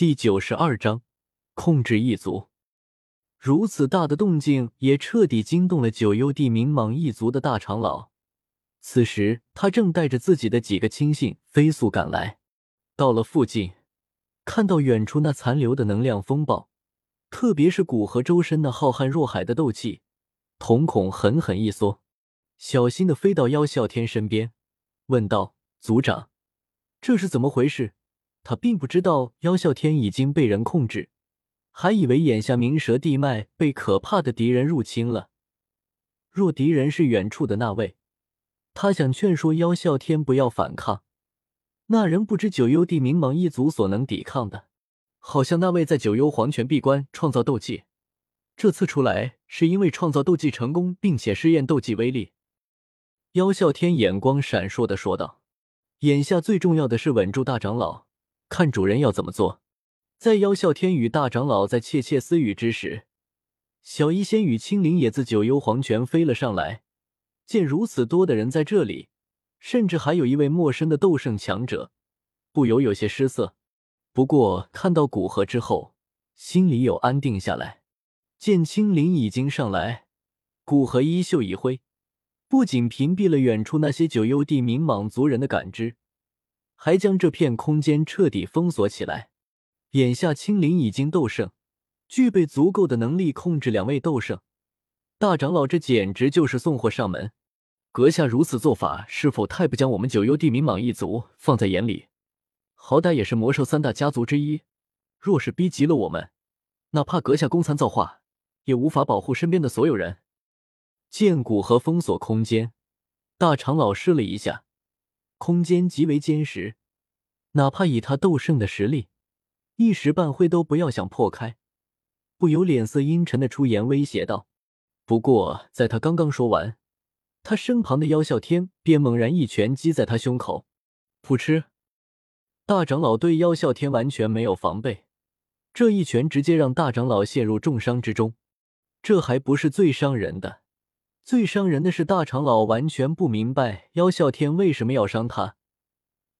第九十二章控制一族。如此大的动静也彻底惊动了九幽地冥蟒一族的大长老。此时，他正带着自己的几个亲信飞速赶来。到了附近，看到远处那残留的能量风暴，特别是古河周身那浩瀚若海的斗气，瞳孔狠狠一缩，小心的飞到妖啸天身边，问道：“族长，这是怎么回事？”他并不知道妖啸天已经被人控制，还以为眼下冥蛇地脉被可怕的敌人入侵了。若敌人是远处的那位，他想劝说妖啸天不要反抗。那人不知九幽地冥蟒一族所能抵抗的，好像那位在九幽黄泉闭关创造斗技，这次出来是因为创造斗技成功，并且试验斗技威力。妖啸天眼光闪烁的说道：“眼下最重要的是稳住大长老。”看主人要怎么做。在妖啸天与大长老在窃窃私语之时，小医仙与青灵也自九幽黄泉飞了上来。见如此多的人在这里，甚至还有一位陌生的斗圣强者，不由有些失色。不过看到古河之后，心里有安定下来。见青灵已经上来，古河衣袖一挥，不仅屏蔽了远处那些九幽地冥蟒族人的感知。还将这片空间彻底封锁起来。眼下青灵已经斗圣，具备足够的能力控制两位斗圣。大长老，这简直就是送货上门。阁下如此做法，是否太不将我们九幽地冥蟒一族放在眼里？好歹也是魔兽三大家族之一，若是逼急了我们，哪怕阁下公参造化，也无法保护身边的所有人。剑骨和封锁空间，大长老试了一下。空间极为坚实，哪怕以他斗圣的实力，一时半会都不要想破开。不由脸色阴沉的出言威胁道：“不过，在他刚刚说完，他身旁的妖啸天便猛然一拳击在他胸口，噗嗤！大长老对妖啸天完全没有防备，这一拳直接让大长老陷入重伤之中。这还不是最伤人的。最伤人的是，大长老完全不明白妖啸天为什么要伤他。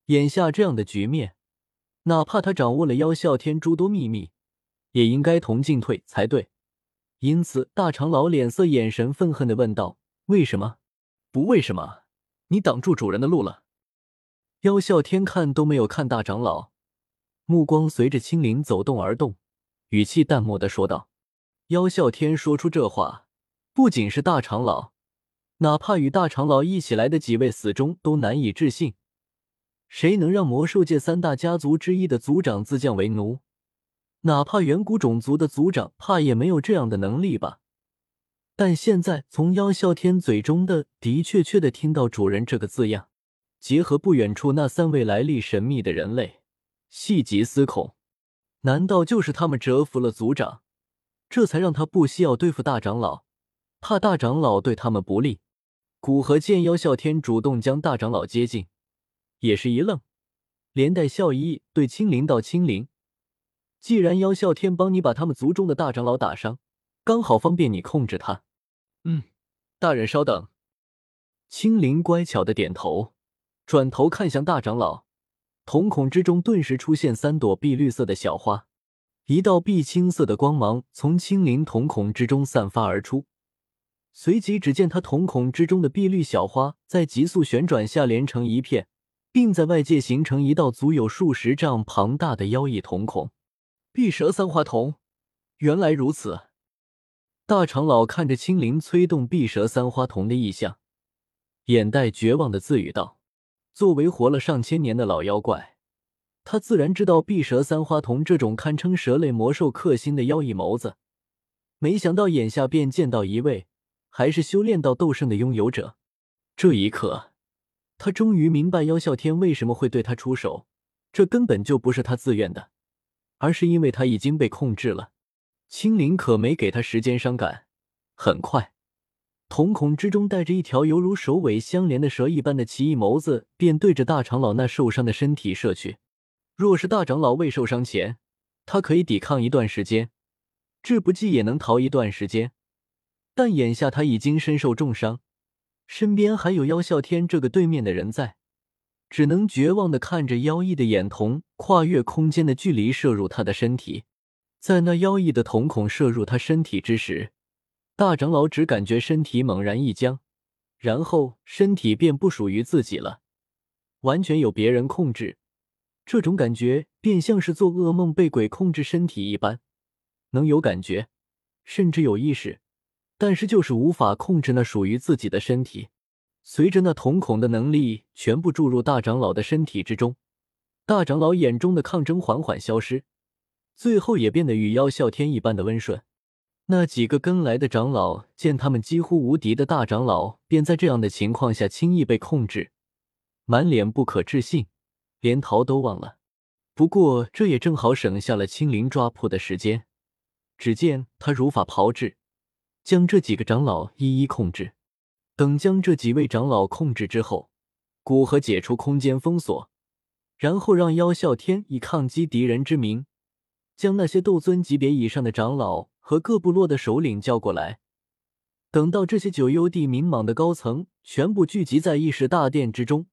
眼下这样的局面，哪怕他掌握了妖啸天诸多秘密，也应该同进退才对。因此，大长老脸色眼神愤恨的问道：“为什么？不为什么？你挡住主人的路了。”妖啸天看都没有看大长老，目光随着青灵走动而动，语气淡漠的说道：“妖啸天说出这话。”不仅是大长老，哪怕与大长老一起来的几位死忠都难以置信。谁能让魔兽界三大家族之一的族长自降为奴？哪怕远古种族的族长，怕也没有这样的能力吧？但现在从妖啸天嘴中的的确确的听到“主人”这个字样，结合不远处那三位来历神秘的人类，细极思恐，难道就是他们折服了族长，这才让他不惜要对付大长老？怕大长老对他们不利，古河见妖啸天主动将大长老接近，也是一愣，连带笑意对青灵道：“青灵，既然妖啸天帮你把他们族中的大长老打伤，刚好方便你控制他。”嗯，大人稍等。青灵乖巧的点头，转头看向大长老，瞳孔之中顿时出现三朵碧绿色的小花，一道碧青色的光芒从青灵瞳孔之中散发而出。随即，只见他瞳孔之中的碧绿小花在急速旋转下连成一片，并在外界形成一道足有数十丈庞大的妖异瞳孔。碧蛇三花瞳，原来如此。大长老看着青灵催动碧蛇三花瞳的异象，眼带绝望的自语道：“作为活了上千年的老妖怪，他自然知道碧蛇三花瞳这种堪称蛇类魔兽克星的妖异眸子。没想到眼下便见到一位。”还是修炼到斗圣的拥有者，这一刻，他终于明白妖啸天为什么会对他出手。这根本就不是他自愿的，而是因为他已经被控制了。青灵可没给他时间伤感，很快，瞳孔之中带着一条犹如首尾相连的蛇一般的奇异眸子，便对着大长老那受伤的身体射去。若是大长老未受伤前，他可以抵抗一段时间，志不济也能逃一段时间。但眼下他已经身受重伤，身边还有妖啸天这个对面的人在，只能绝望的看着妖异的眼瞳跨越空间的距离射入他的身体。在那妖异的瞳孔射入他身体之时，大长老只感觉身体猛然一僵，然后身体便不属于自己了，完全由别人控制。这种感觉便像是做噩梦被鬼控制身体一般，能有感觉，甚至有意识，但是就是无法控制那属于自己的身体。随着那瞳孔的能力全部注入大长老的身体之中，大长老眼中的抗争缓缓消失，最后也变得与妖啸天一般的温顺。那几个跟来的长老见他们几乎无敌的大长老便在这样的情况下轻易被控制，满脸不可置信，连逃都忘了。不过这也正好省下了青灵抓捕的时间。只见他如法炮制，将这几个长老一一控制。等将这几位长老控制之后，古河解除空间封锁，然后让妖啸天以抗击敌人之名，将那些斗尊级别以上的长老和各部落的首领叫过来。等到这些九幽地冥蟒的高层全部聚集在议事大殿之中，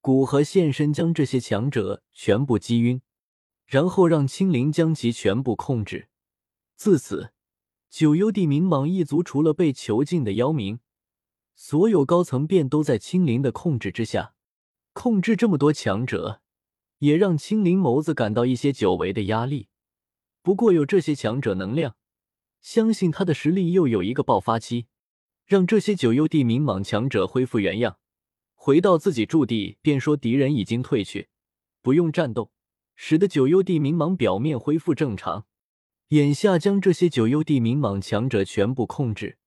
古河现身将这些强者全部击晕，然后让青灵将其全部控制。自此，九幽地冥蟒一族除了被囚禁的妖冥。所有高层便都在青灵的控制之下，控制这么多强者，也让青灵眸子感到一些久违的压力。不过有这些强者能量，相信他的实力又有一个爆发期，让这些九幽地冥蟒强者恢复原样，回到自己驻地，便说敌人已经退去，不用战斗，使得九幽地冥蟒表面恢复正常。眼下将这些九幽地冥蟒强者全部控制。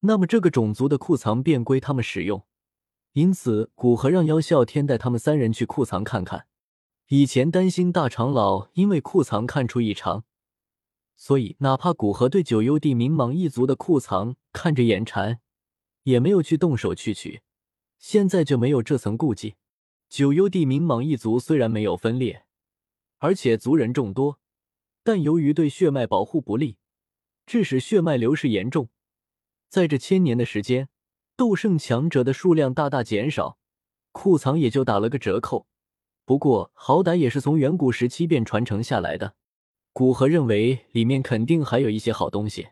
那么这个种族的库藏便归他们使用，因此古河让妖啸天带他们三人去库藏看看。以前担心大长老因为库藏看出异常，所以哪怕古河对九幽地冥蟒一族的库藏看着眼馋，也没有去动手去取。现在就没有这层顾忌。九幽地冥蟒一族虽然没有分裂，而且族人众多，但由于对血脉保护不力，致使血脉流失严重。在这千年的时间，斗圣强者的数量大大减少，库藏也就打了个折扣。不过好歹也是从远古时期便传承下来的，古河认为里面肯定还有一些好东西。